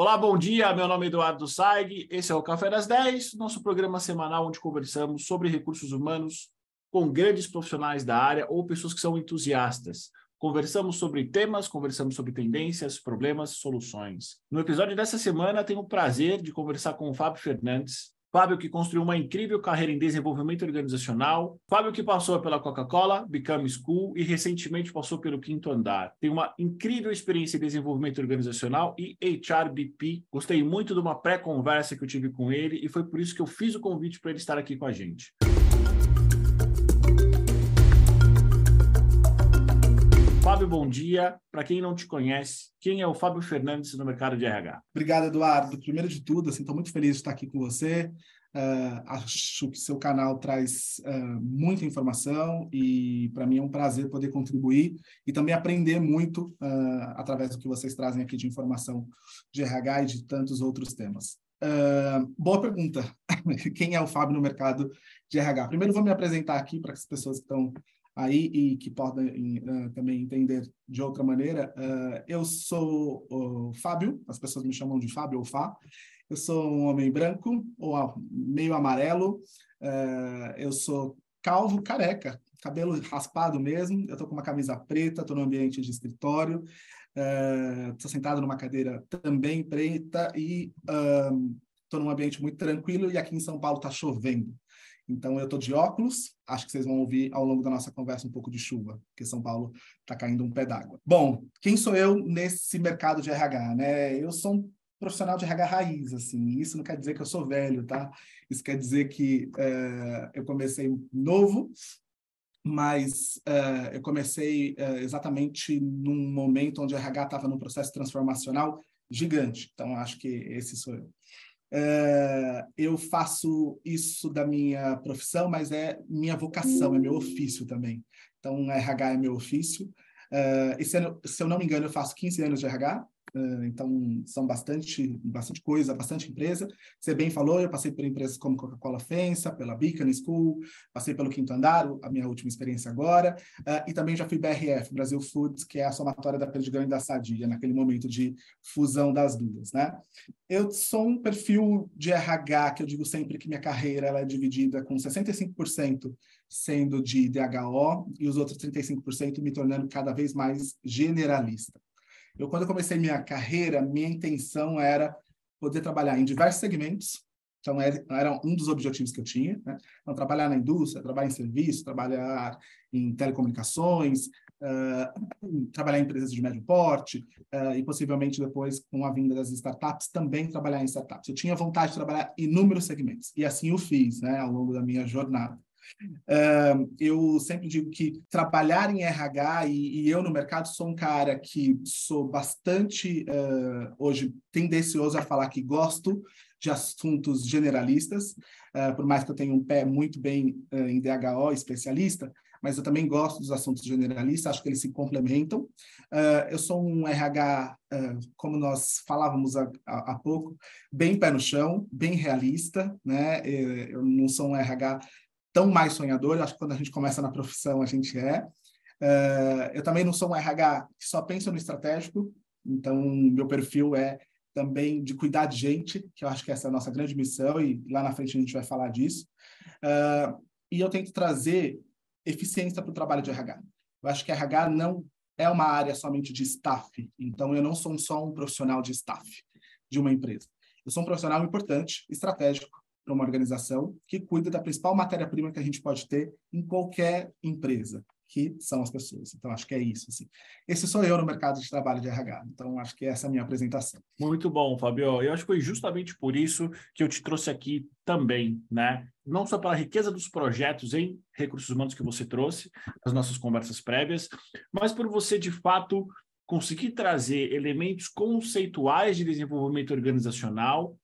Olá, bom dia. Meu nome é Eduardo Saig. Esse é o Café das 10, nosso programa semanal onde conversamos sobre recursos humanos com grandes profissionais da área ou pessoas que são entusiastas. Conversamos sobre temas, conversamos sobre tendências, problemas, soluções. No episódio dessa semana, tenho o prazer de conversar com o Fábio Fernandes, Fábio que construiu uma incrível carreira em desenvolvimento organizacional, Fábio que passou pela Coca-Cola, Become School e recentemente passou pelo Quinto Andar. Tem uma incrível experiência em desenvolvimento organizacional e HRBP. Gostei muito de uma pré-conversa que eu tive com ele e foi por isso que eu fiz o convite para ele estar aqui com a gente. Fábio, bom dia. Para quem não te conhece, quem é o Fábio Fernandes no mercado de RH? Obrigado, Eduardo. Primeiro de tudo, estou assim, muito feliz de estar aqui com você. Uh, acho que seu canal traz uh, muita informação e para mim é um prazer poder contribuir e também aprender muito uh, através do que vocês trazem aqui de informação de RH e de tantos outros temas. boa pergunta. Quem é o Fábio no mercado de RH? Primeiro vou me apresentar aqui para as pessoas que estão aí e que podem uh, também entender de outra maneira. Uh, eu sou o Fábio, as pessoas me chamam de Fábio ou Fá. Eu sou um homem branco, ou meio amarelo. Uh, eu sou calvo, careca, cabelo raspado mesmo. Eu estou com uma camisa preta, estou no ambiente de escritório. Estou sentado numa cadeira também preta e estou num ambiente muito tranquilo. E aqui em São Paulo está chovendo. Então, eu estou de óculos. Acho que vocês vão ouvir ao longo da nossa conversa um pouco de chuva, porque São Paulo está caindo um pé d'água. Bom, quem sou eu nesse mercado de RH? Né? Eu sou um profissional de RH raiz, assim. Isso não quer dizer que eu sou velho, tá? Isso quer dizer que é, eu comecei novo, mas é, eu comecei é, exatamente num momento onde o RH estava num processo transformacional gigante. Então, acho que esse sou eu. É, eu faço isso da minha profissão, mas é minha vocação, é meu ofício também. Então, RH é meu ofício. É, e se eu, se eu não me engano, eu faço 15 anos de RH, Uh, então, são bastante, bastante coisa, bastante empresa. Você bem falou, eu passei por empresas como Coca-Cola Fensa, pela Beacon School, passei pelo Quinto Andar, a minha última experiência agora, uh, e também já fui BRF, Brasil Foods, que é a somatória da Perdigão e da Sadia, naquele momento de fusão das duas, né? Eu sou um perfil de RH, que eu digo sempre que minha carreira ela é dividida com 65% sendo de DHO e os outros 35% me tornando cada vez mais generalista. Eu, quando eu comecei minha carreira, minha intenção era poder trabalhar em diversos segmentos. Então, era um dos objetivos que eu tinha. Né? Então, trabalhar na indústria, trabalhar em serviço, trabalhar em telecomunicações, uh, trabalhar em empresas de médio porte uh, e, possivelmente, depois, com a vinda das startups, também trabalhar em startups. Eu tinha vontade de trabalhar em inúmeros segmentos. E assim o fiz né, ao longo da minha jornada. Uh, eu sempre digo que trabalhar em RH e, e, eu no mercado sou um cara que sou bastante uh, hoje tendencioso a falar que gosto de assuntos generalistas, uh, por mais que eu tenha um pé muito bem em DHO especialista, mas eu também gosto dos assuntos generalistas, acho que eles se complementam. Uh, eu sou um RH, uh, como nós falávamos há, há, pouco, bem pé no chão, bem realista, né? Eu não sou um RH tão mais sonhador. acho que quando a gente começa na profissão, a gente é. Uh, eu também não sou um RH que só pensa no estratégico, então meu perfil é também de cuidar de gente, que eu acho que essa é a nossa grande missão, e lá na frente a gente vai falar disso. Uh, e eu tento trazer eficiência para o trabalho de RH. Eu acho que RH não é uma área somente de staff, então eu não sou só um profissional de staff de uma empresa. Eu sou um profissional importante, estratégico, para uma organização que cuida da principal matéria-prima que a gente pode ter em qualquer empresa, que são as pessoas. Então, acho que é isso. Assim. Esse sou eu no mercado de trabalho de RH. Então, acho que essa é a minha apresentação. Muito bom, Fabio. Eu acho que foi justamente por isso que eu te trouxe aqui também, né? Não só pela riqueza dos projetos em recursos humanos que você trouxe, nas nossas conversas prévias, mas por você, de fato, conseguir trazer elementos conceituais de desenvolvimento organizacional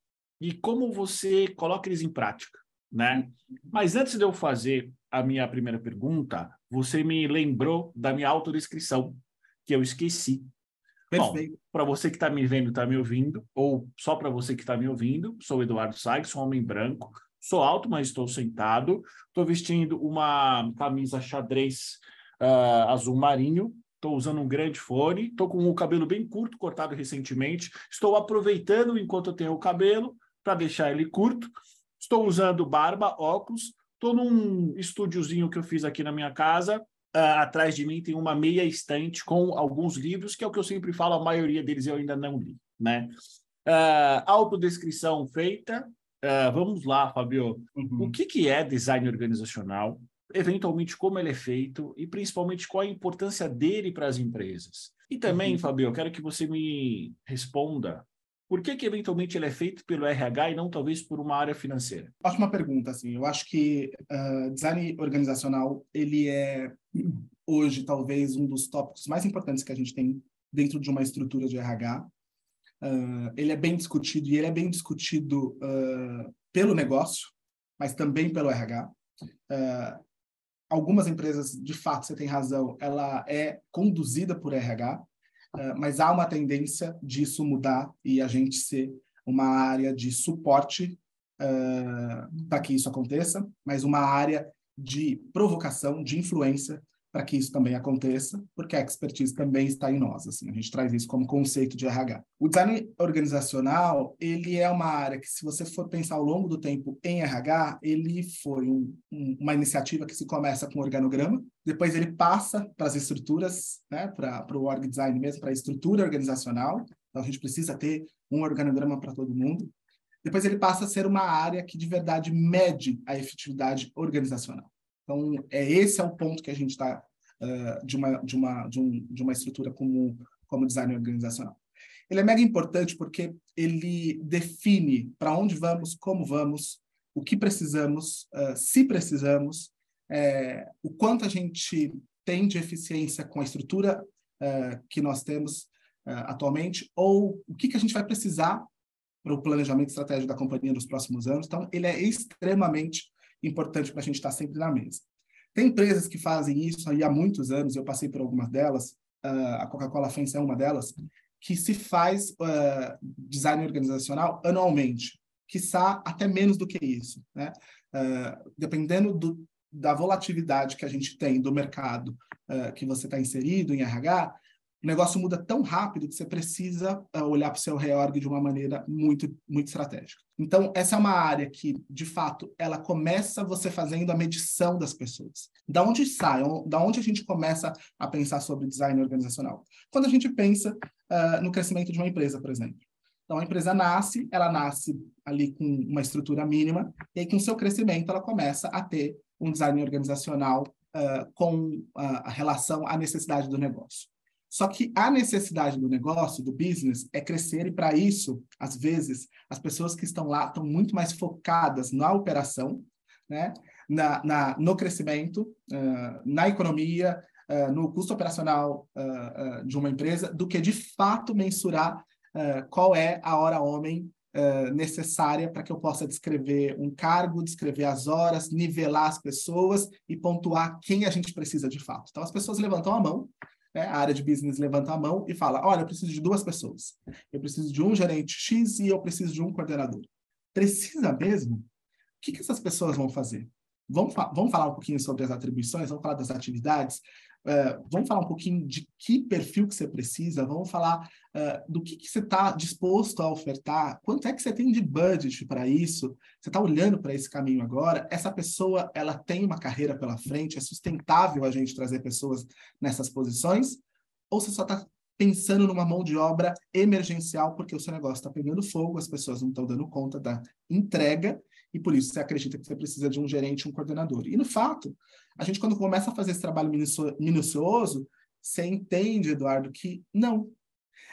e como você coloca eles em prática, né? Mas antes de eu fazer a minha primeira pergunta, você me lembrou da minha autodescrição, que eu esqueci. Perfeito. Para você que está me vendo, está me ouvindo, ou só para você que está me ouvindo, sou Eduardo Saig, sou um homem branco, sou alto, mas estou sentado, estou vestindo uma camisa xadrez uh, azul marinho, Estou usando um grande fone, estou com o cabelo bem curto, cortado recentemente. Estou aproveitando enquanto eu tenho o cabelo para deixar ele curto. Estou usando barba, óculos. Estou num estúdiozinho que eu fiz aqui na minha casa. Uh, atrás de mim tem uma meia estante com alguns livros, que é o que eu sempre falo, a maioria deles eu ainda não li, né? Uh, autodescrição feita. Uh, vamos lá, Fabio. Uhum. O que, que é design organizacional? Eventualmente, como ele é feito e principalmente qual a importância dele para as empresas. E também, uhum. Fabio, eu quero que você me responda por que, que eventualmente ele é feito pelo RH e não talvez por uma área financeira? Ótima pergunta, assim. Eu acho que uh, design organizacional ele é hoje talvez um dos tópicos mais importantes que a gente tem dentro de uma estrutura de RH. Uh, ele é bem discutido e ele é bem discutido uh, pelo negócio, mas também pelo RH. Algumas empresas, de fato, você tem razão, ela é conduzida por RH, mas há uma tendência disso mudar e a gente ser uma área de suporte para que isso aconteça, mas uma área de provocação, de influência para que isso também aconteça, porque a expertise também está em nós, assim, a gente traz isso como conceito de RH. O design organizacional, ele é uma área que, se você for pensar ao longo do tempo em RH, ele foi um, um, uma iniciativa que se começa com organograma, depois ele passa para as estruturas, né, para o org design mesmo, para a estrutura organizacional, então a gente precisa ter um organograma para todo mundo, depois ele passa a ser uma área que de verdade mede a efetividade organizacional. Então, é esse é o ponto que a gente está uh, de, uma, de, uma, de, um, de uma estrutura como, como design organizacional. Ele é mega importante porque ele define para onde vamos, como vamos, o que precisamos, uh, se precisamos, é, o quanto a gente tem de eficiência com a estrutura uh, que nós temos atualmente, ou o que, que a gente vai precisar para o planejamento estratégico da companhia nos próximos anos. Então, ele é extremamente importante para a gente estar sempre na mesa. Tem empresas que fazem isso aí há muitos anos, eu passei por algumas delas, uh, a Coca-Cola FENS é uma delas, que se faz uh, design organizacional anualmente, quiçá até menos do que isso. Né? Uh, dependendo do, da volatilidade que a gente tem do mercado que você está inserido em RH, o negócio muda tão rápido que você precisa uh, olhar para o seu reorg de uma maneira muito, muito estratégica. Então, essa é uma área que, de fato, ela começa você fazendo a medição das pessoas. Da onde sai? Da onde a gente começa a pensar sobre design organizacional? Quando a gente pensa uh, no crescimento de uma empresa, por exemplo. Então, a empresa nasce, ela nasce ali com uma estrutura mínima, e aí, com o seu crescimento, ela começa a ter um design organizacional uh, com a relação à necessidade do negócio. Só que a necessidade do negócio, do business, é crescer, e para isso, às vezes, as pessoas que estão lá estão muito mais focadas na operação, né? na, na no crescimento, uh, na economia, uh, no custo operacional uh, de uma empresa, do que de fato mensurar qual é a hora homem necessária para que eu possa descrever um cargo, descrever as horas, nivelar as pessoas e pontuar quem a gente precisa de fato. Então, as pessoas levantam a mão né, a área de business levanta a mão e fala: olha, eu preciso de duas pessoas. Eu preciso de um gerente X e eu preciso de um coordenador. Precisa mesmo? O que, que essas pessoas vão fazer? Vamos, vamos falar um pouquinho sobre as atribuições, vamos falar das atividades, uh, vamos falar um pouquinho de que perfil que você precisa, vamos falar uh, do que, que você está disposto a ofertar, quanto é que você tem de budget para isso, você está olhando para esse caminho agora, essa pessoa ela tem uma carreira pela frente, é sustentável a gente trazer pessoas nessas posições, ou você só está pensando numa mão de obra emergencial porque o seu negócio está pegando fogo, as pessoas não estão dando conta da entrega e por isso você acredita que você precisa de um gerente, um coordenador. E no fato, a gente quando começa a fazer esse trabalho minucioso, você entende, Eduardo, que não.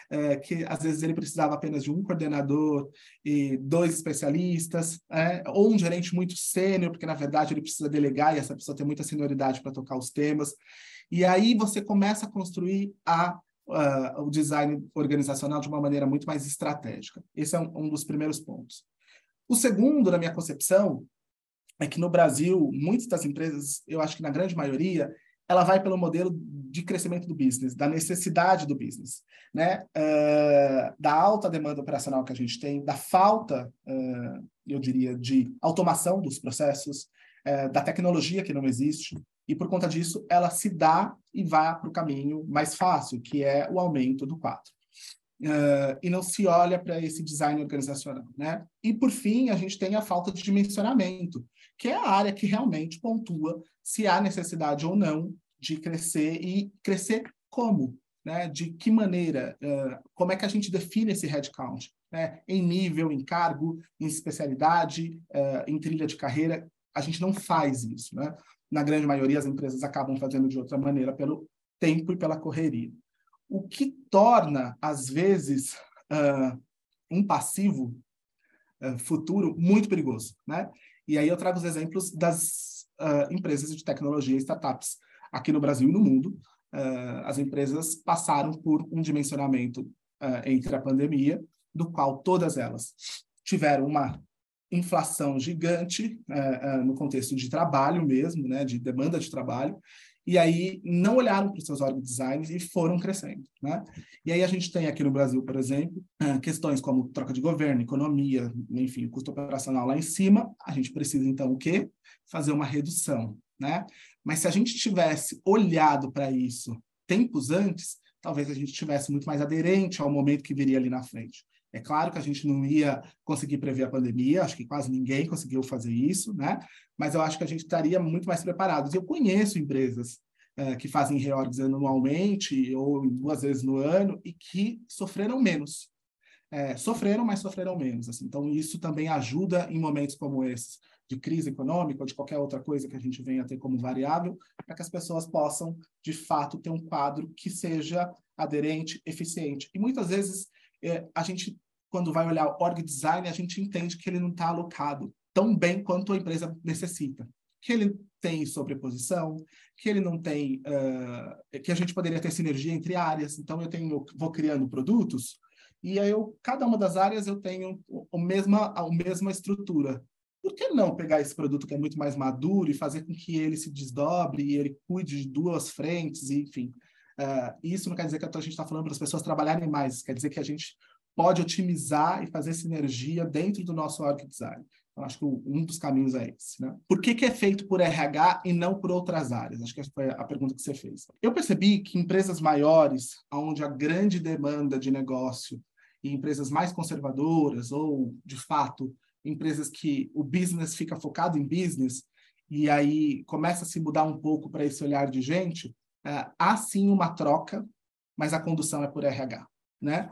É, que às vezes ele precisava apenas de um coordenador e dois especialistas, é, ou um gerente muito sênior, porque na verdade ele precisa delegar e essa pessoa tem muita senioridade para tocar os temas. E aí você começa a construir a o design organizacional de uma maneira muito mais estratégica. Esse é um, um dos primeiros pontos. O segundo, na minha concepção, é que no Brasil, muitas das empresas, eu acho que na grande maioria, ela vai pelo modelo de crescimento do business, da necessidade do business, né? Uh, da alta demanda operacional que a gente tem, da falta, uh, eu diria, de automação dos processos, uh, da tecnologia que não existe. E por conta disso, ela se dá e vai para o caminho mais fácil, que é o aumento do quadro. Uh, e não se olha para esse design organizacional, né? E por fim, a gente tem a falta de dimensionamento, que é a área que realmente pontua se há necessidade ou não de crescer e crescer como, né? De que maneira, uh, como é que a gente define esse headcount, né? Em nível, em cargo, em especialidade, uh, em trilha de carreira, a gente não faz isso, né? Na grande maioria, as empresas acabam fazendo de outra maneira, pelo tempo e pela correria o que torna, às vezes, uh, um passivo uh, futuro muito perigoso. Né? E aí eu trago os exemplos das uh, empresas de tecnologia e startups aqui no Brasil e no mundo. as empresas passaram por um dimensionamento entre a pandemia, do qual todas elas tiveram uma inflação gigante no contexto de trabalho mesmo, né, de demanda de trabalho, e aí não olharam para os seus org designs e foram crescendo, né? E aí a gente tem aqui no Brasil, por exemplo, ah, questões como troca de governo, economia, enfim, custo operacional lá em cima, a gente precisa então o quê? Fazer uma redução, né? Mas se a gente tivesse olhado para isso tempos antes, talvez a gente tivesse muito mais aderente ao momento que viria ali na frente. É claro que a gente não ia conseguir prever a pandemia, acho que quase ninguém conseguiu fazer isso, né? Mas eu acho que a gente estaria muito mais preparados. Eu conheço empresas uh, que fazem reorgs anualmente ou duas vezes no ano e que sofreram menos. É, sofreram, mas sofreram menos. Assim. Então, isso também ajuda em momentos como esses, de crise econômica ou de qualquer outra coisa que a gente venha a ter como variável, para que as pessoas possam, de fato, ter um quadro que seja aderente, eficiente. E muitas vezes é, a gente, quando vai olhar o org design, a gente entende que ele não está alocado tão bem quanto a empresa necessita. Que ele tem sobreposição, que ele não tem, uh, que a gente poderia ter sinergia entre áreas. Então eu tenho, vou criando produtos e aí eu, cada uma das áreas eu tenho a mesma, a mesma estrutura. Por que não pegar esse produto que é muito mais maduro e fazer com que ele se desdobre e ele cuide de duas frentes, e, enfim. Uh, isso não quer dizer que a gente está falando para as pessoas trabalharem mais, quer dizer que a gente pode otimizar e fazer sinergia dentro do nosso org design. Então, acho que um dos caminhos é esse. Né? Por que, que é feito por RH e não por outras áreas? Acho que essa foi a pergunta que você fez. Eu percebi que empresas maiores, onde a grande demanda de negócio e empresas mais conservadoras ou, de fato, empresas que o business fica focado em business e aí começa a se mudar um pouco para esse olhar de gente, Uh, há sim uma troca, mas a condução é por RH, né?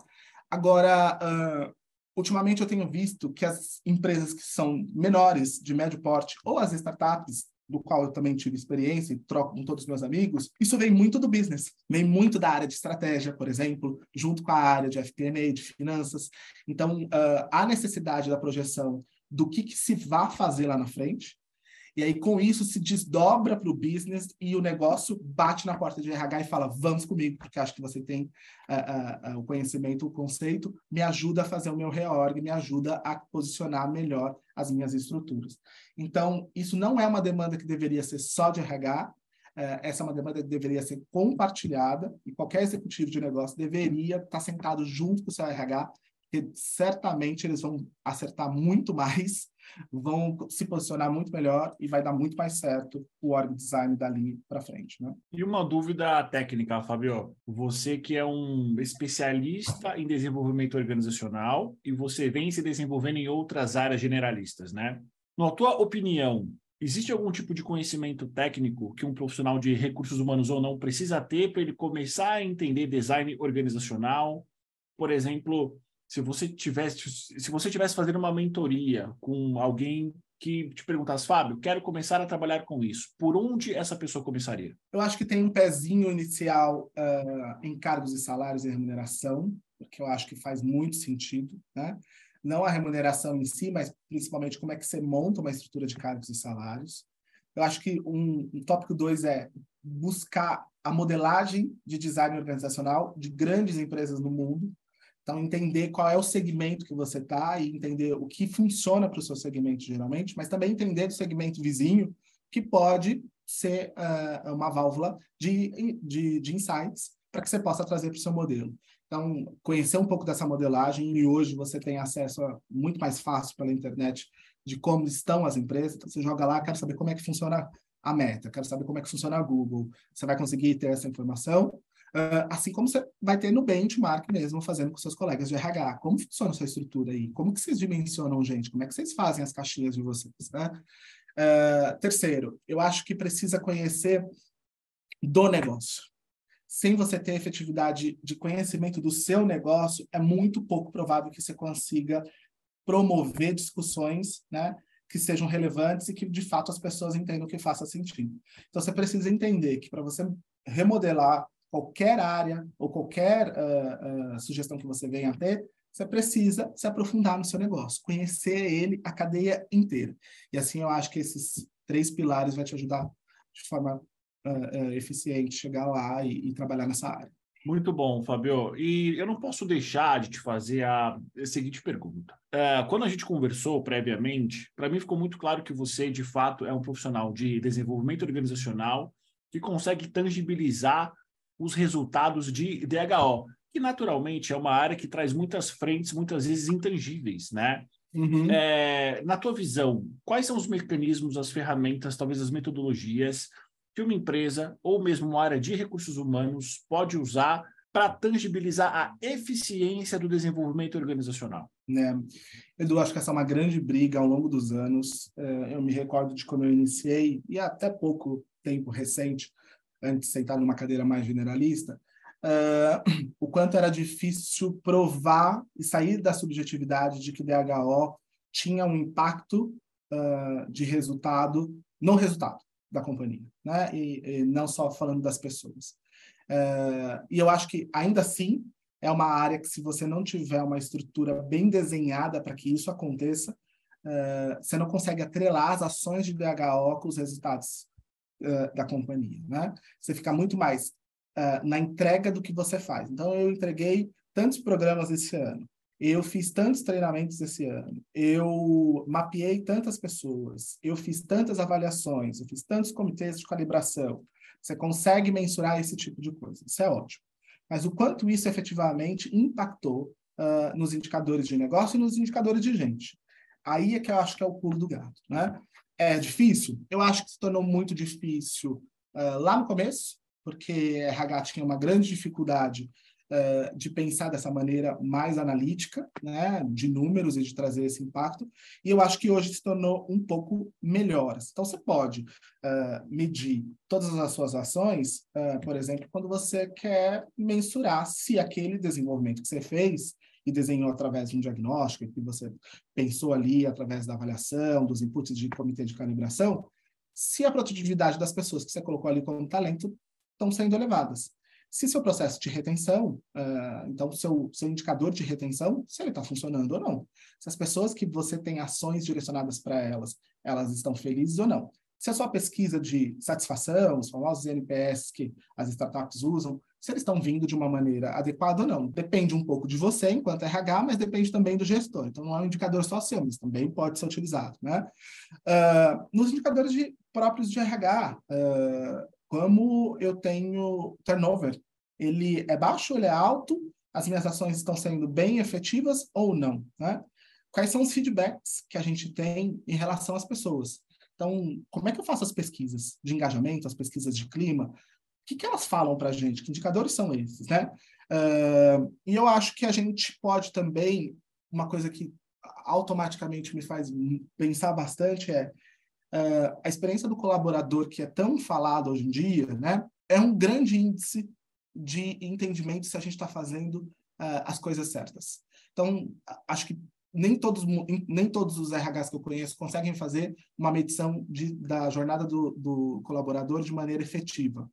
Agora, uh, ultimamente eu tenho visto que as empresas que são menores, de médio porte, ou as startups, do qual eu também tive experiência e troco com todos os meus amigos, isso vem muito do business, vem muito da área de estratégia, por exemplo, junto com a área de FP&A, de finanças. Então, uh, há necessidade da projeção do que, que se vai fazer lá na frente, e aí, com isso, se desdobra para o business e o negócio bate na porta de RH e fala: vamos comigo, porque acho que você tem uh, uh, o conhecimento, o conceito, me ajuda a fazer o meu reorg, me ajuda a posicionar melhor as minhas estruturas. Então, isso não é uma demanda que deveria ser só de RH, essa é uma demanda que deveria ser compartilhada e qualquer executivo de negócio deveria estar sentado junto com o seu RH porque certamente eles vão acertar muito mais, vão se posicionar muito melhor e vai dar muito mais certo o org design dali para frente, né? E uma dúvida técnica, Fabio. Você que é um especialista em desenvolvimento organizacional e você vem se desenvolvendo em outras áreas generalistas, né? Na tua opinião, existe algum tipo de conhecimento técnico que um profissional de recursos humanos ou não precisa ter para ele começar a entender design organizacional? Por exemplo, se você tivesse se você tivesse fazendo uma mentoria com alguém que te perguntasse, Fábio, quero começar a trabalhar com isso, por onde essa pessoa começaria? Eu acho que tem um pezinho inicial uh, em cargos e salários e remuneração, porque eu acho que faz muito sentido, né? Não a remuneração em si, mas principalmente como é que você monta uma estrutura de cargos e salários. Eu acho que um, um tópico dois é buscar a modelagem de design organizacional de grandes empresas no mundo, então, entender qual é o segmento que você está e entender o que funciona para o seu segmento, geralmente, mas também entender do segmento vizinho, que pode ser uh, uma válvula de, de, de insights para que você possa trazer para o seu modelo. Então, conhecer um pouco dessa modelagem, e hoje você tem acesso a, muito mais fácil pela internet de como estão as empresas. Então, você joga lá, quero saber como é que funciona a meta, quero saber como é que funciona a Google. Você vai conseguir ter essa informação, Uh, assim como você vai ter no benchmark mesmo, fazendo com seus colegas de RH. Como funciona sua estrutura aí? Como que vocês dimensionam, gente? Como é que vocês fazem as caixinhas de vocês? Né? Uh, terceiro, eu acho que precisa conhecer do negócio. Sem você ter efetividade de conhecimento do seu negócio, é muito pouco provável que você consiga promover discussões, né, que sejam relevantes e que de fato as pessoas entendam que faça sentido. Então você precisa entender que para você remodelar qualquer área ou qualquer uh, uh, sugestão que você venha a ter, você precisa se aprofundar no seu negócio, conhecer ele, a cadeia inteira. E assim eu acho que esses três pilares vai te ajudar de forma uh, eficiente chegar lá e, e, trabalhar nessa área. Muito bom, Fabio. E eu não posso deixar de te fazer a, seguinte pergunta. Uh, quando a gente conversou previamente, para mim ficou muito claro que você, de fato, é um profissional de desenvolvimento organizacional que consegue tangibilizar os resultados de DHO, que naturalmente é uma área que traz muitas frentes, muitas vezes intangíveis, né? Uhum. É, na tua visão, quais são os mecanismos, as ferramentas, talvez as metodologias que uma empresa ou mesmo uma área de recursos humanos pode usar para tangibilizar a eficiência do desenvolvimento organizacional? É. Edu, acho que essa é uma grande briga ao longo dos anos. É, eu me recordo de quando eu iniciei, e até pouco tempo recente, antes de sentar numa cadeira mais generalista, uh, o quanto era difícil provar e sair da subjetividade de que DHO tinha um impacto uh, de resultado no resultado da companhia, né? E, e não só falando das pessoas. Uh, e eu acho que ainda assim é uma área que se você não tiver uma estrutura bem desenhada para que isso aconteça, uh, você não consegue atrelar as ações de DHO com os resultados da companhia, né? Você fica muito mais uh, na entrega do que você faz. Então, eu entreguei tantos programas esse ano, eu fiz tantos treinamentos esse ano, eu mapeei tantas pessoas, eu fiz tantas avaliações, eu fiz tantos comitês de calibração. Você consegue mensurar esse tipo de coisa, isso é ótimo. Mas o quanto isso efetivamente impactou uh, nos indicadores de negócio e nos indicadores de gente. Aí é que eu acho que é o pulo do gato, né? É difícil? Eu acho que se tornou muito difícil uh, lá no começo, porque RH tinha uma grande dificuldade uh, de pensar dessa maneira mais analítica, né, de números e de trazer esse impacto. E eu acho que hoje se tornou um pouco melhor. Então, você pode uh, medir todas as suas ações, por exemplo, quando você quer mensurar se aquele desenvolvimento que você fez e desenhou através de um diagnóstico, que você pensou ali através da avaliação, dos inputs de comitê de calibração, se a produtividade das pessoas que você colocou ali como talento estão sendo elevadas. Se seu processo de retenção, uh, então seu, seu indicador de retenção, se ele está funcionando ou não. Se as pessoas que você tem ações direcionadas para elas, elas estão felizes ou não. Se a sua pesquisa de satisfação, os famosos NPS que as startups usam, se eles estão vindo de uma maneira adequada ou não. Depende um pouco de você, enquanto RH, mas depende também do gestor. Então, não é um indicador só seu, mas também pode ser utilizado. Né? Uh, nos indicadores de, próprios de RH, uh, ah, como eu tenho turnover, ele é baixo, ele é alto, as minhas ações estão sendo bem efetivas ou não, né? Quais são os feedbacks que a gente tem em relação às pessoas? Então, como é que eu faço as pesquisas de engajamento, as pesquisas de clima? Que, que elas falam para a gente? Que indicadores são esses, né? Uh, e eu acho que a gente pode também, uma coisa que automaticamente me faz pensar bastante é uh, a experiência do colaborador que é tão falada hoje em dia, né? É um grande índice de entendimento se a gente está fazendo uh, as coisas certas. Então, acho que nem todos, nem todos os RHs que eu conheço conseguem fazer uma medição de, da jornada do, do colaborador de maneira efetiva.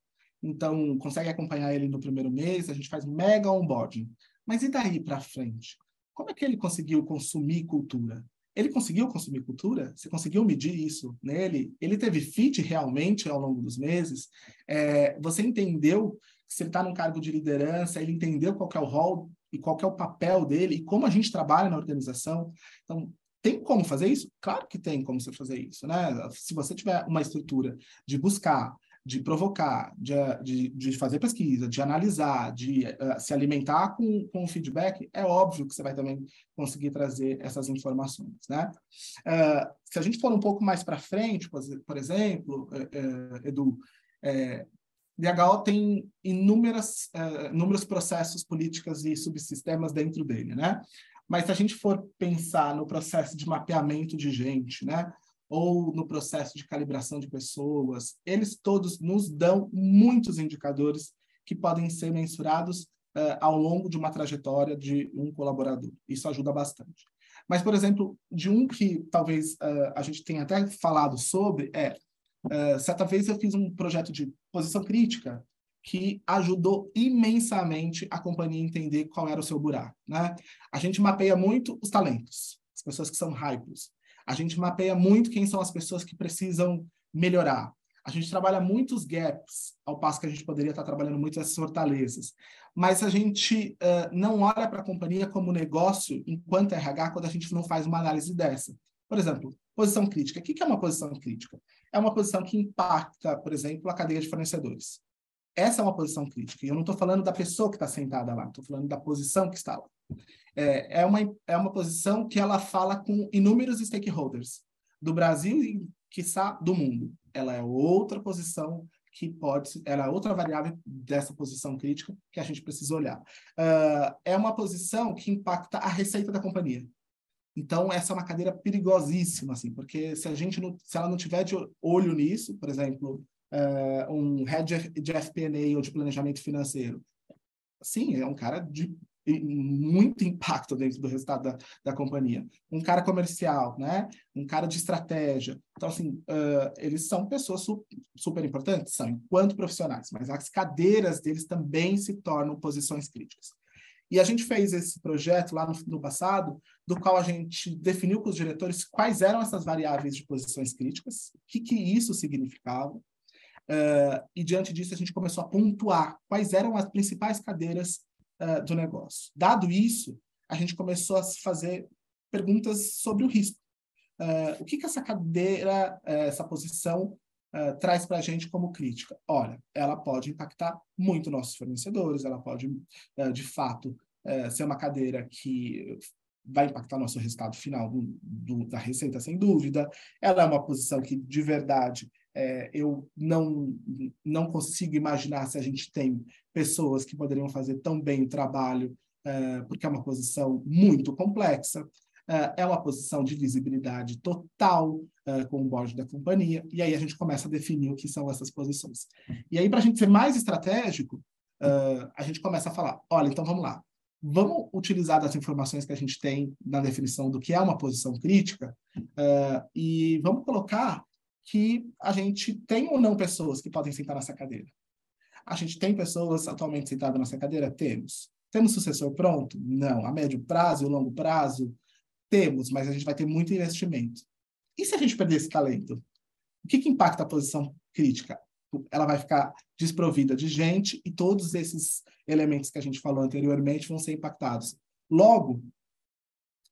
Então, consegue acompanhar ele no primeiro mês, a gente faz mega onboarding. Mas e daí para frente? Como é que ele conseguiu consumir cultura? Ele conseguiu consumir cultura? Você conseguiu medir isso nele? Ele teve fit realmente ao longo dos meses? É, você entendeu se ele está num cargo de liderança, ele entendeu qual é o rol e qual é o papel dele e como a gente trabalha na organização? Então, tem como fazer isso? Claro que tem como você fazer isso, né? Se você tiver uma estrutura de buscar de provocar, de, de, de, fazer pesquisa, de analisar, de uh, se alimentar com, com feedback, é óbvio que você vai também conseguir trazer essas informações, né? Uh, se a gente for um pouco mais para frente, por, exemplo, uh, Edu, DHO tem inúmeras, inúmeros processos políticos e subsistemas dentro dele, né? Mas se a gente for pensar no processo de mapeamento de gente, né? Ou no processo de calibração de pessoas, eles todos nos dão muitos indicadores que podem ser mensurados uh, ao longo de uma trajetória de um colaborador. Isso ajuda bastante. Mas, por exemplo, de um que talvez uh, a gente tenha até falado sobre é, uh, certa vez eu fiz um projeto de posição crítica que ajudou imensamente a companhia a entender qual era o seu buraco. Né? A gente mapeia muito os talentos, as pessoas que são hypers. A gente mapeia muito quem são as pessoas que precisam melhorar. A gente trabalha muitos gaps, ao passo que a gente poderia estar trabalhando muito essas fortalezas. Mas a gente uh, não olha para a companhia como negócio enquanto RH quando a gente não faz uma análise dessa. Por exemplo, posição crítica. O que é uma posição crítica? É uma posição que impacta, por exemplo, a cadeia de fornecedores. Essa é uma posição crítica. E eu não estou falando da pessoa que está sentada lá, estou falando da posição que está lá é, é, uma, é uma posição que ela fala com inúmeros stakeholders do Brasil e, quiçá, do mundo. Ela é outra posição que pode, ela é outra variável dessa posição crítica que a gente precisa olhar. Uh, é uma posição que impacta a receita da companhia. Então, essa é uma cadeira perigosíssima, assim, porque se a gente não, se ela não tiver de olho nisso, por exemplo, uh, um head de FP&A ou de planejamento financeiro, sim, é um cara de muito impacto dentro do resultado da, da companhia. Um cara comercial, né? Um cara de estratégia. Então, assim, uh, eles são pessoas su super importantes, são enquanto profissionais, mas as cadeiras deles também se tornam posições críticas. E a gente fez esse projeto lá no, no passado, do qual a gente definiu com os diretores quais eram essas variáveis de posições críticas, o que, que isso significava, uh, e diante disso a gente começou a pontuar quais eram as principais cadeiras uh, do negócio. Dado isso, a gente começou a fazer perguntas sobre o risco. Uh, o que, que essa cadeira, uh, essa posição traz para a gente como crítica? Olha, ela pode impactar muito nossos fornecedores, ela pode, de fato, ser uma cadeira que vai impactar nosso resultado final do, do, da receita, sem dúvida. Ela é uma posição que, de verdade, é, eu não, não consigo imaginar se a gente tem pessoas que poderiam fazer tão bem o trabalho, é, porque é uma posição muito complexa, é, é uma posição de visibilidade total é, com o board da companhia, e aí a gente começa a definir o que são essas posições. E aí, para a gente ser mais estratégico, a gente começa a falar: olha, então vamos lá, vamos utilizar das informações que a gente tem na definição do que é uma posição crítica e vamos colocar que a gente tem ou não pessoas que podem sentar nessa cadeira. A gente tem pessoas atualmente sentadas nessa cadeira? Temos. Temos sucessor pronto? Não. A médio prazo e longo prazo? Temos, mas a gente vai ter muito investimento. E se a gente perder esse talento? O que, que impacta a posição crítica? Ela vai ficar desprovida de gente e todos esses elementos que a gente falou anteriormente vão ser impactados. Logo,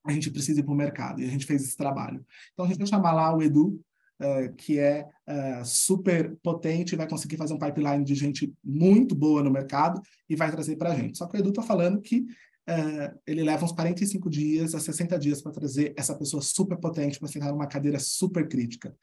a gente precisa ir para o mercado e a gente fez esse trabalho. Então, a gente vai chamar lá o Edu uh, que é uh, super potente, vai conseguir fazer um pipeline de gente muito boa no mercado e vai trazer para a gente. Só que o Edu está falando que uh, ele leva uns 45 dias a 60 dias para trazer essa pessoa super potente para sentar numa cadeira super crítica.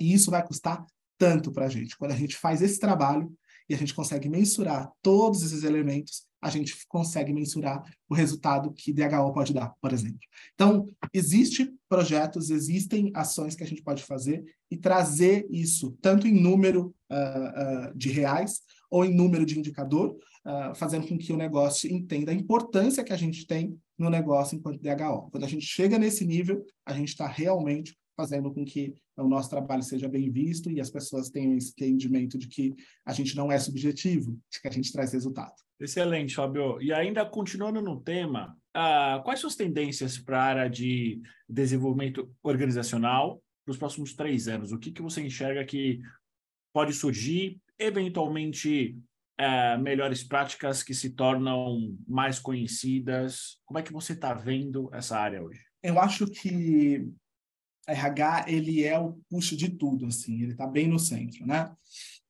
e isso vai custar tanto para a gente. Quando a gente faz esse trabalho e a gente consegue mensurar todos esses elementos, a gente consegue mensurar o resultado que DHO pode dar, por exemplo. Então, existem projetos, existem ações que a gente pode fazer e trazer isso tanto em número uh, uh, de reais ou em número de indicador, uh, fazendo com que o negócio entenda a importância que a gente tem no negócio enquanto DHO. Quando a gente chega nesse nível, a gente está realmente fazendo com que o nosso trabalho seja bem visto e as pessoas tenham esse entendimento de que a gente não é subjetivo, de que a gente traz resultado. Excelente, Fábio. E ainda continuando no tema, uh, quais são as tendências para a área de desenvolvimento organizacional para os próximos três anos? O que, que você enxerga que pode surgir, eventualmente uh, melhores práticas que se tornam mais conhecidas? Como é que você está vendo essa área hoje? Eu acho que RH ele é o puxo de tudo, assim, ele está bem no centro, né?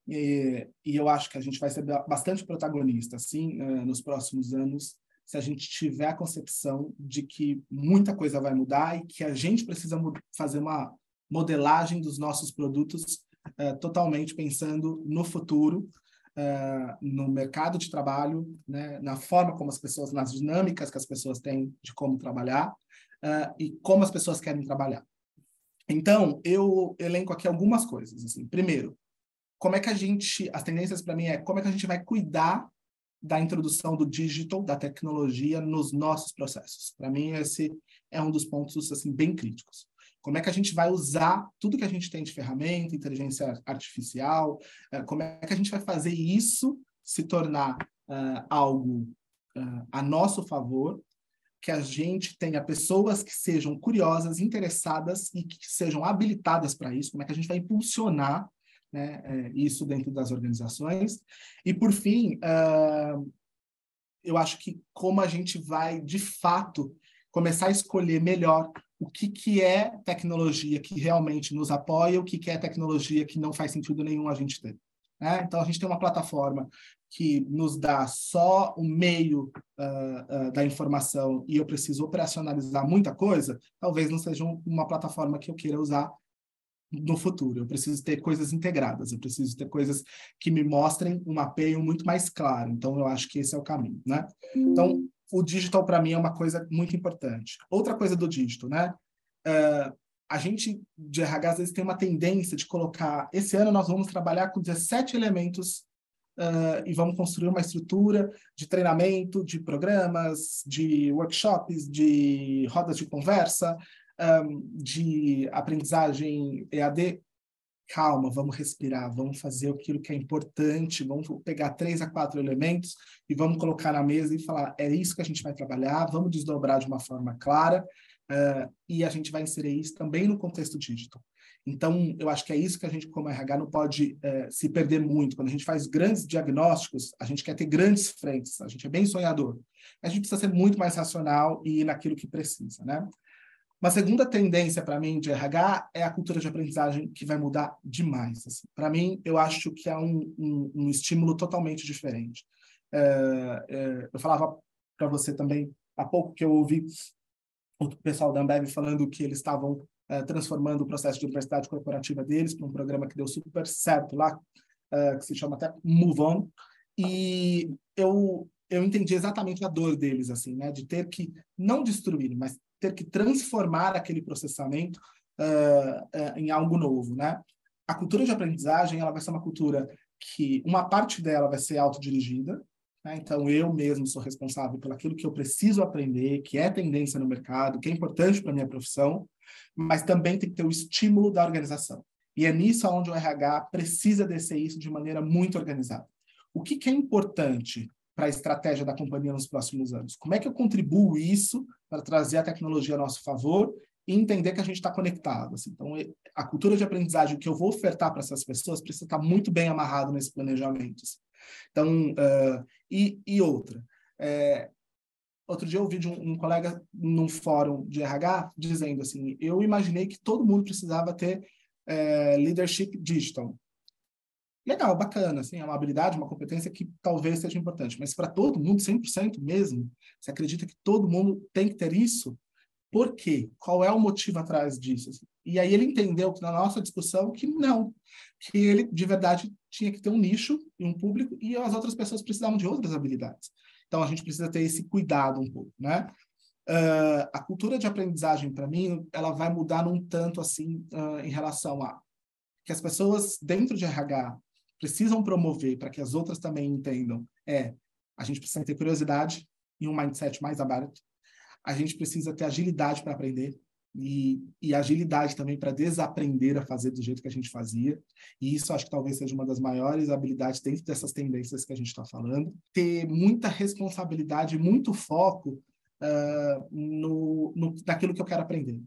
E, e, eu acho que a gente vai ser bastante protagonista, assim, uh, nos próximos anos, se a gente tiver a concepção de que muita coisa vai mudar e que a gente precisa fazer uma modelagem dos nossos produtos uh, totalmente pensando no futuro, uh, no mercado de trabalho, né, na forma como as pessoas, nas dinâmicas que as pessoas têm de como trabalhar e como as pessoas querem trabalhar. Então, eu elenco aqui algumas coisas. Assim. Primeiro, como é que a gente, as tendências para mim é como é que a gente vai cuidar da introdução do digital, da tecnologia nos nossos processos. Para mim esse é um dos pontos assim bem críticos. Como é que a gente vai usar tudo que a gente tem de ferramenta, inteligência artificial? Eh, como é que a gente vai fazer isso se tornar uh, algo uh, a nosso favor? Que a gente tenha pessoas que sejam curiosas, interessadas e que sejam habilitadas para isso. Como é que a gente vai impulsionar né, é, isso dentro das organizações. E, por fim, uh, eu acho que como a gente vai, de fato, começar a escolher melhor o que, que é tecnologia que realmente nos apoia, o que, que é tecnologia que não faz sentido nenhum a gente ter. Né? Então, a gente tem uma plataforma que nos dá só o meio uh, uh, da informação e eu preciso operacionalizar muita coisa, talvez não seja uma plataforma que eu queira usar no futuro. Eu preciso ter coisas integradas, eu preciso ter coisas que me mostrem um mapeio muito mais claro. Então, eu acho que esse é o caminho, né? Então, o digital, para mim, é uma coisa muito importante. Outra coisa do digital, né? Uh, a gente, de RH, às vezes tem uma tendência de colocar... Esse ano nós vamos trabalhar com 17 elementos Uh, e vamos construir uma estrutura de treinamento, de programas, de workshops, de rodas de conversa, um, de aprendizagem EAD, calma, vamos respirar, vamos fazer aquilo que é importante, vamos pegar três a quatro elementos e vamos colocar na mesa e falar, é isso que a gente vai trabalhar, vamos desdobrar de uma forma clara uh, e a gente vai inserir isso também no contexto digital. Então, eu acho que é isso que a gente, como RH, não pode uh, se perder muito. Quando a gente faz grandes diagnósticos, a gente quer ter grandes frentes, a gente é bem sonhador. A gente precisa ser muito mais racional e ir naquilo que precisa, né? Uma segunda tendência para mim de RH é a cultura de aprendizagem que vai mudar demais. Assim. Para mim, eu acho que é um, um, um estímulo totalmente diferente. É, é, eu falava para você também há pouco que eu ouvi o pessoal da Ambev falando que eles estavam é, transformando o processo de universidade corporativa deles para um programa que deu super certo lá, é, que se chama até Move On. E eu eu entendi exatamente a dor deles, assim, né? De ter que não destruir, mas ter que transformar aquele processamento uh, uh, em algo novo, né? A cultura de aprendizagem ela vai ser uma cultura que uma parte dela vai ser autodirigida, né? então eu mesmo sou responsável por aquilo que eu preciso aprender, que é tendência no mercado, que é importante para minha profissão, mas também tem que ter o estímulo da organização. E é nisso onde o RH precisa descer isso de maneira muito organizada. O que, que é importante? para a estratégia da companhia nos próximos anos? Como é que eu contribuo isso para trazer a tecnologia a nosso favor e entender que a gente está conectado? Assim? Então, a cultura de aprendizagem que eu vou ofertar para essas pessoas precisa estar muito bem amarrado nesse planejamento. Assim. Então, uh, e, e outra, é, outro dia eu ouvi de um, um, colega num fórum de RH dizendo assim, eu imaginei que todo mundo precisava ter é, leadership digital legal, bacana, assim, é uma habilidade, uma competência que talvez seja importante, mas para todo mundo, 100% mesmo, você acredita que todo mundo tem que ter isso? Por quê? Qual é o motivo atrás disso? Assim? E aí ele entendeu que na nossa discussão que não, que ele de verdade tinha que ter um nicho e um público e as outras pessoas precisavam de outras habilidades. Então a gente precisa ter esse cuidado um pouco, né? Uh, a cultura de aprendizagem para mim ela vai mudar num tanto assim uh, em relação a que as pessoas dentro de RH precisam promover para que as outras também entendam é a gente precisa ter curiosidade e um mindset mais aberto. A gente precisa ter agilidade para aprender e, e agilidade também para desaprender a fazer do jeito que a gente fazia. E isso acho que talvez seja uma das maiores habilidades dentro dessas tendências que a gente está falando. Ter muita responsabilidade, muito foco uh, no, no, naquilo que eu quero aprender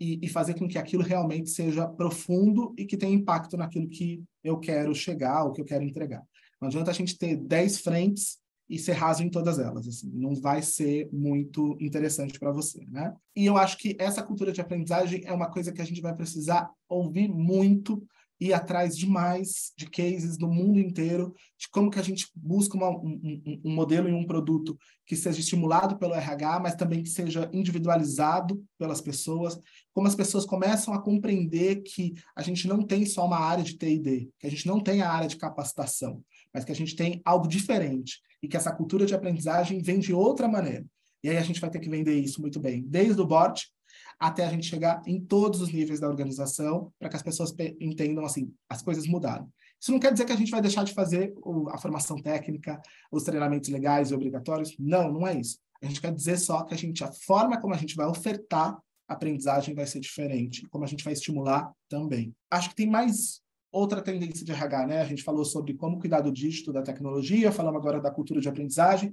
e, e, fazer com que aquilo realmente seja profundo e que tenha impacto naquilo que eu quero chegar, ou que eu quero entregar. Não adianta a gente ter 10 frentes e ser raso em todas elas. Assim, não vai ser muito interessante para você, né? E eu acho que essa cultura de aprendizagem é uma coisa que a gente vai precisar ouvir muito ir atrás demais de cases do mundo inteiro, de como que a gente busca uma, um, um, modelo e um produto que seja estimulado pelo RH, mas também que seja individualizado pelas pessoas, como as pessoas começam a compreender que a gente não tem só uma área de T&D, que a gente não tem a área de capacitação, mas que a gente tem algo diferente e que essa cultura de aprendizagem vem de outra maneira. E aí a gente vai ter que vender isso muito bem, desde o board até a gente chegar em todos os níveis da organização, para que as pessoas entendam assim, as coisas mudaram. Isso não quer dizer que a gente vai deixar de fazer a formação técnica, os treinamentos legais e obrigatórios. Não, não é isso. A gente quer dizer só que a gente a forma como a gente vai ofertar a aprendizagem vai ser diferente, como a gente vai estimular também. Acho que tem mais outra tendência de RH, né? A gente falou sobre como cuidar do dígito da tecnologia, falamos agora da cultura de aprendizagem.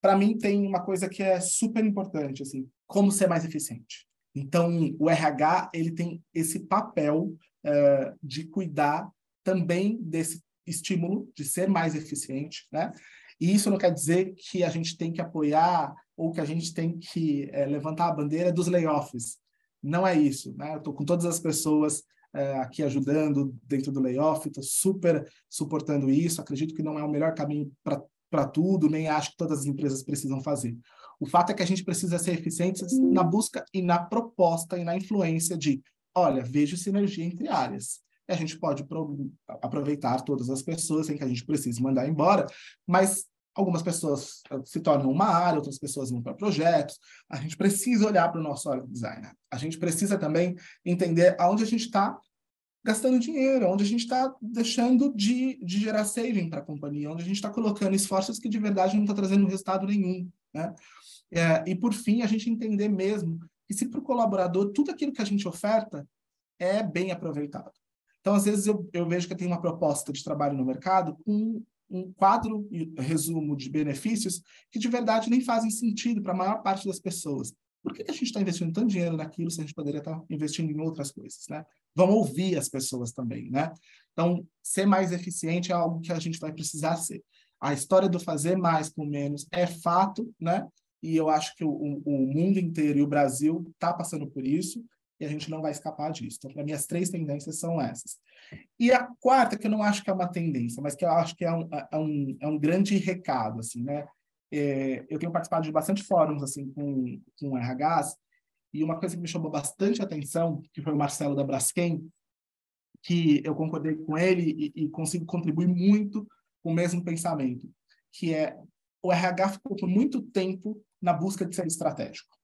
Para mim tem uma coisa que é super importante, assim, como ser mais eficiente. Então, o RH ele tem esse papel uh, de cuidar também desse estímulo de ser mais eficiente, né? E isso não quer dizer que a gente tem que apoiar ou que a gente tem que é, levantar a bandeira dos layoffs. Não é isso, né? Eu estou com todas as pessoas é, aqui ajudando dentro do layoff, estou super suportando isso. Acredito que não é o melhor caminho para tudo, nem acho que todas as empresas precisam fazer. O fato é que a gente precisa ser eficientes na busca e na proposta e na influência de, olha, vejo sinergia entre áreas. E a gente pode aproveitar todas as pessoas sem que a gente precise mandar embora, mas algumas pessoas eh, se tornam uma área, outras pessoas vão para projetos. A gente precisa olhar para o nosso designer. A gente precisa também entender aonde a gente está gastando dinheiro, onde a gente está deixando de, de gerar saving para a companhia, onde a gente está colocando esforços que de verdade não está trazendo resultado nenhum. Né? É, e, por fim, a gente entender mesmo que se para o colaborador tudo aquilo que a gente oferta é bem aproveitado. Então, às vezes, eu, eu vejo que tem uma proposta de trabalho no mercado com um quadro e resumo de benefícios que de verdade nem fazem sentido para a maior parte das pessoas. Por que a gente está investindo tanto dinheiro naquilo se a gente poderia estar tá investindo em outras coisas, né? Vamos ouvir as pessoas também, né? Então, ser mais eficiente é algo que a gente vai precisar ser. A história do fazer mais com menos é fato, né? e eu acho que o, o mundo inteiro e o Brasil está passando por isso, e a gente não vai escapar disso. Então, para mim, as três tendências são essas. E a quarta, que eu não acho que é uma tendência, mas que eu acho que é um, é um, é um grande recado, assim, né? É, eu tenho participado de bastante fóruns, assim, com, com RHs, e uma coisa que me chamou bastante atenção, que foi o Marcelo da Braskem, que eu concordei com ele e, e consigo contribuir muito com o mesmo pensamento, que é o RH ficou por muito tempo na busca de ser estratégico.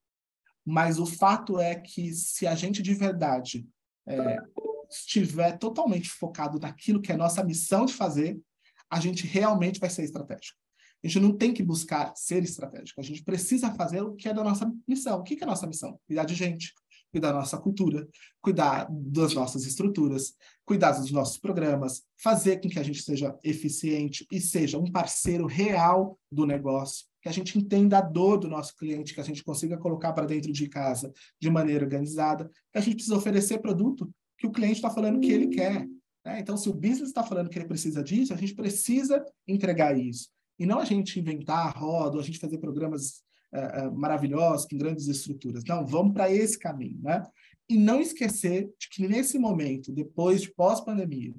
Mas o fato é que se a gente de verdade é, estiver totalmente focado naquilo que é nossa missão de fazer, a gente realmente vai ser estratégico. A gente não tem que buscar ser estratégico, a gente precisa fazer o que é da nossa missão. O que é a nossa missão? Cuidar de gente, cuidar da nossa cultura, cuidar das nossas estruturas, cuidar dos nossos programas, fazer com que a gente seja eficiente e seja um parceiro real do negócio, que a gente entenda a dor do nosso cliente, que a gente consiga colocar para dentro de casa de maneira organizada, que a gente precisa oferecer produto que o cliente está falando que ele quer. Né? Então, se o business está falando que ele precisa disso, a gente precisa entregar isso. E não a gente inventar a roda, a gente fazer programas uh, maravilhosos, com grandes estruturas. Não, vamos para esse caminho, né? E não esquecer de que nesse momento, depois de pós-pandemia,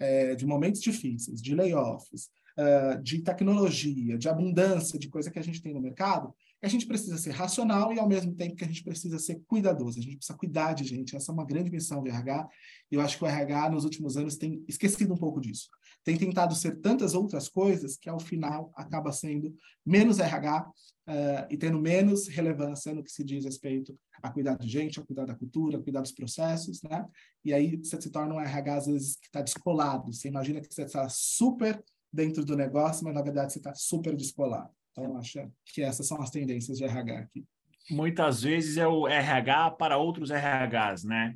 é, de momentos difíceis, de layoffs, uh, de tecnologia, de abundância de coisa que a gente tem no mercado, a gente precisa ser racional e, ao mesmo tempo, que a gente precisa ser cuidadoso. A gente precisa cuidar de gente. Essa é uma grande missão do RH. E eu acho que o RH, nos últimos anos, tem esquecido um pouco disso. Tem tentado ser tantas outras coisas que, ao final, acaba sendo menos RH uh, e tendo menos relevância no que se diz respeito a cuidar de gente, a cuidar da cultura, a cuidar dos processos, né? E aí você se torna um RH, às vezes, que está descolado. Você imagina que você está super dentro do negócio, mas, na verdade, você está super descolado. Então, eu acho que essas são as tendências de RH aqui. Muitas vezes é o RH para outros RHs, né?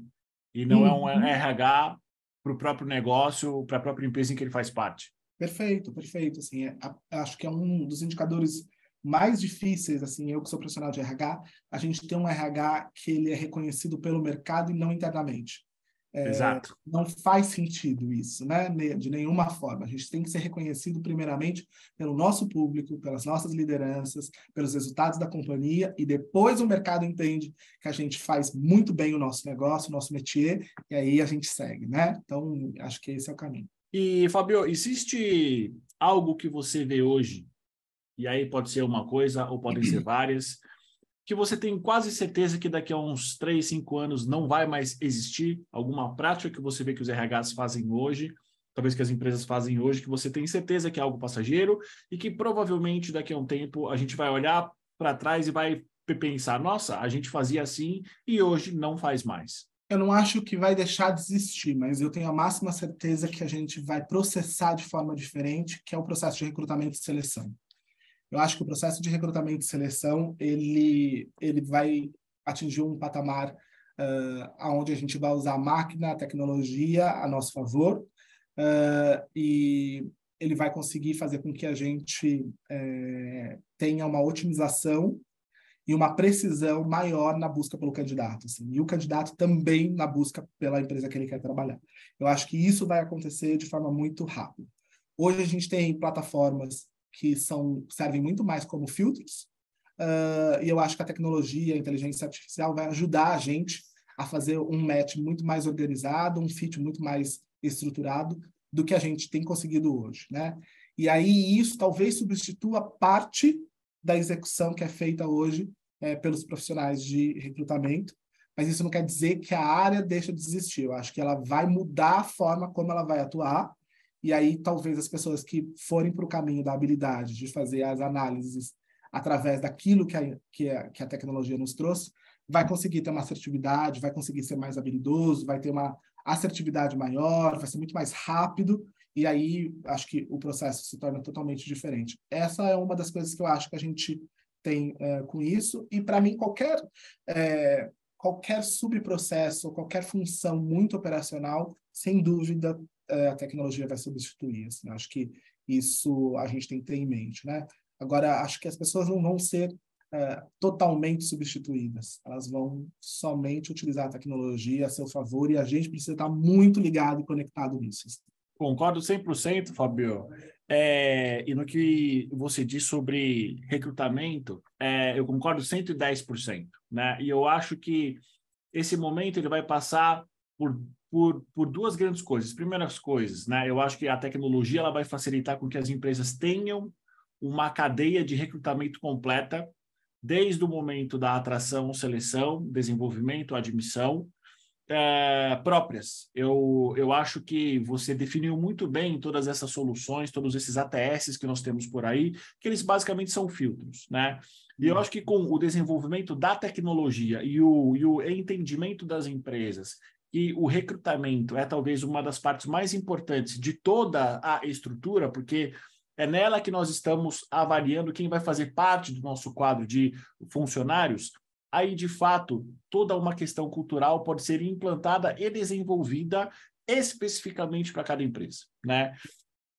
E não é um uhum. RH para o próprio negócio, para a própria empresa em que ele faz parte. Perfeito, perfeito. Assim, é, acho que é um dos indicadores mais difíceis, assim, eu que sou profissional de RH, a gente tem um RH que ele é reconhecido pelo mercado e não internamente. É, Exato. Não faz sentido isso, né? De nenhuma forma. A gente tem que ser reconhecido primeiramente pelo nosso público, pelas nossas lideranças, pelos resultados da companhia e depois o mercado entende que a gente faz muito bem o nosso negócio, o nosso métier e aí a gente segue, né? Então acho que esse é o caminho. E Fabio, existe algo que você vê hoje e aí pode ser uma coisa ou podem ser várias que você tem quase certeza que daqui a uns 3, 5 anos não vai mais existir? Alguma prática que você vê que os RHs fazem hoje, talvez que as empresas fazem hoje, que você tem certeza que é algo passageiro e que provavelmente daqui a um tempo a gente vai olhar para trás e vai pensar: nossa, a gente fazia assim e hoje não faz mais? Eu não acho que vai deixar de existir, mas eu tenho a máxima certeza que a gente vai processar de forma diferente, que é o processo de recrutamento e seleção. Eu acho que o processo de recrutamento e seleção ele ele vai atingir um patamar uh, aonde a gente vai usar a máquina, a tecnologia a nosso favor uh, e ele vai conseguir fazer com que a gente uh, tenha uma otimização e uma precisão maior na busca pelo candidato, assim, e o candidato também na busca pela empresa que ele quer trabalhar. Eu acho que isso vai acontecer de forma muito rápida. Hoje a gente tem plataformas que são servem muito mais como filtros. Uh, e eu acho que a tecnologia, a inteligência artificial vai ajudar a gente a fazer um match muito mais organizado, um fit muito mais estruturado do que a gente tem conseguido hoje, né? E aí isso talvez substitua parte da execução que é feita hoje é, pelos profissionais de recrutamento, mas isso não quer dizer que a área deixa de existir. Eu acho que ela vai mudar a forma como ela vai atuar e aí, talvez as pessoas que forem para o caminho da habilidade de fazer as análises através daquilo que a, que a, que a tecnologia nos trouxe, vai conseguir ter uma assertividade, vai conseguir ser mais habilidoso, vai ter uma assertividade maior, vai ser muito mais rápido, e aí acho que o processo se torna totalmente diferente. Essa é uma das coisas que eu acho que a gente tem é, com isso, e para mim qualquer é, qualquer subprocesso, qualquer função muito operacional, sem dúvida a tecnologia vai substituir. Assim, acho que isso a gente tem que ter em mente, né? Agora, acho que as pessoas não vão ser é, totalmente substituídas. Elas vão somente utilizar a tecnologia a seu favor e a gente precisa estar muito ligado e conectado nisso. Concordo 100%, Fabio. É, e no que você disse sobre recrutamento, é, eu concordo 110%. Né? E eu acho que esse momento ele vai passar por por, por duas grandes coisas. Primeiras coisas, né? Eu acho que a tecnologia ela vai facilitar com que as empresas tenham uma cadeia de recrutamento completa, desde o momento da atração, seleção, desenvolvimento, admissão, é, próprias. Eu, eu acho que você definiu muito bem todas essas soluções, todos esses ATS que nós temos por aí, que eles basicamente são filtros, né? E eu acho que com o desenvolvimento da tecnologia e o, e o entendimento das empresas e o recrutamento é talvez uma das partes mais importantes de toda a estrutura, porque é nela que nós estamos avaliando quem vai fazer parte do nosso quadro de funcionários. Aí, de fato, toda uma questão cultural pode ser implantada e desenvolvida especificamente para cada empresa, né?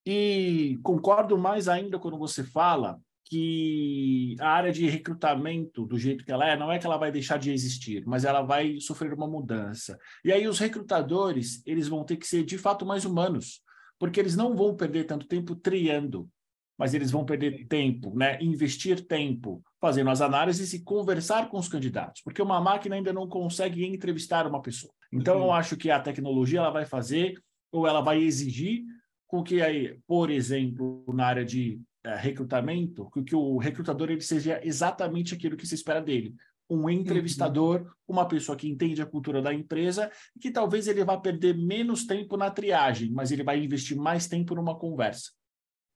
E concordo mais ainda quando você fala que a área de recrutamento, do jeito que ela é, não é que ela vai deixar de existir, mas ela vai sofrer uma mudança. E aí os recrutadores, eles vão ter que ser de fato mais humanos, porque eles não vão perder tanto tempo triando, mas eles vão perder tempo, né? Investir tempo fazendo as análises e conversar com os candidatos, porque uma máquina ainda não consegue entrevistar uma pessoa. Então uhum. eu acho que a tecnologia ela vai fazer ou ela vai exigir com que aí, por exemplo, na área de recrutamento, que, que o recrutador ele seja exatamente aquilo que se espera dele. Um entrevistador, uhum. uma pessoa que entende a cultura da empresa, que talvez ele vá perder menos tempo na triagem, mas ele vai investir mais tempo numa conversa.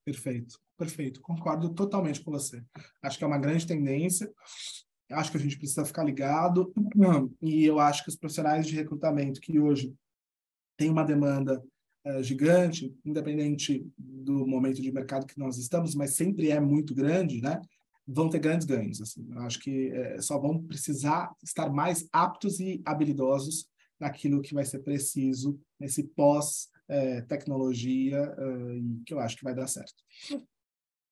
Perfeito, perfeito. Concordo totalmente com você. Acho que é uma grande tendência. Acho que a gente precisa ficar ligado. E eu acho que os profissionais de recrutamento que hoje têm uma demanda gigante, independente do momento de mercado que nós estamos, mas sempre é muito grande, né? Vão ter grandes ganhos. Assim. Acho que é, só vão precisar estar mais aptos e habilidosos naquilo que vai ser preciso nesse pós-tecnologia, uh, que eu acho que vai dar certo.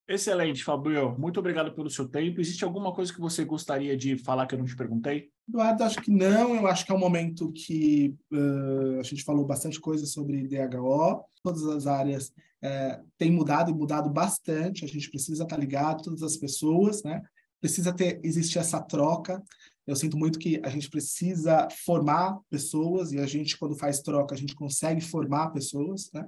Excelente, Fabio. Muito obrigado pelo seu tempo. Existe alguma coisa que você gostaria de falar que eu não te perguntei? Eduardo, acho que não. Eu acho que é um momento que uh, a gente falou bastante coisa sobre DHO. Todas as áreas uh, têm mudado e mudado bastante. A gente precisa estar ligado, todas as pessoas, né? Precisa ter, existir essa troca. Eu sinto muito que a gente precisa formar pessoas e a gente, quando faz troca, a gente consegue formar pessoas, né?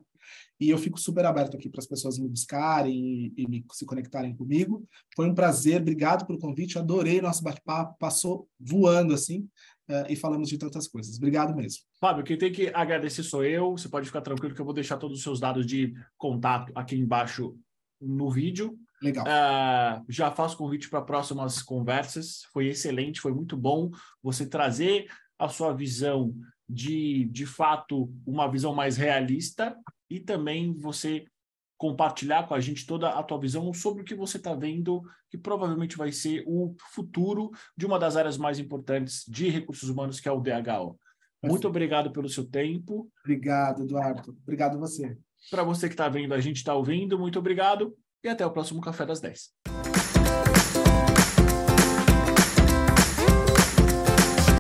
E eu fico super aberto aqui para as pessoas me buscarem e, e me, se conectarem comigo. Foi um prazer, obrigado pelo convite, adorei nosso bate-papo, passou voando assim, uh, e falamos de tantas coisas. Obrigado mesmo. Fábio, quem tem que agradecer sou eu, você pode ficar tranquilo que eu vou deixar todos os seus dados de contato aqui embaixo no vídeo. Legal. Uh, já faço convite para próximas conversas. Foi excelente, foi muito bom você trazer a sua visão de, de fato, uma visão mais realista e também você compartilhar com a gente toda a tua visão sobre o que você está vendo, que provavelmente vai ser o futuro de uma das áreas mais importantes de recursos humanos, que é o DHO. Muito obrigado pelo seu tempo. Obrigado, Eduardo. Obrigado você. Para você que está vendo, a gente está ouvindo, muito obrigado e até o próximo Café das 10.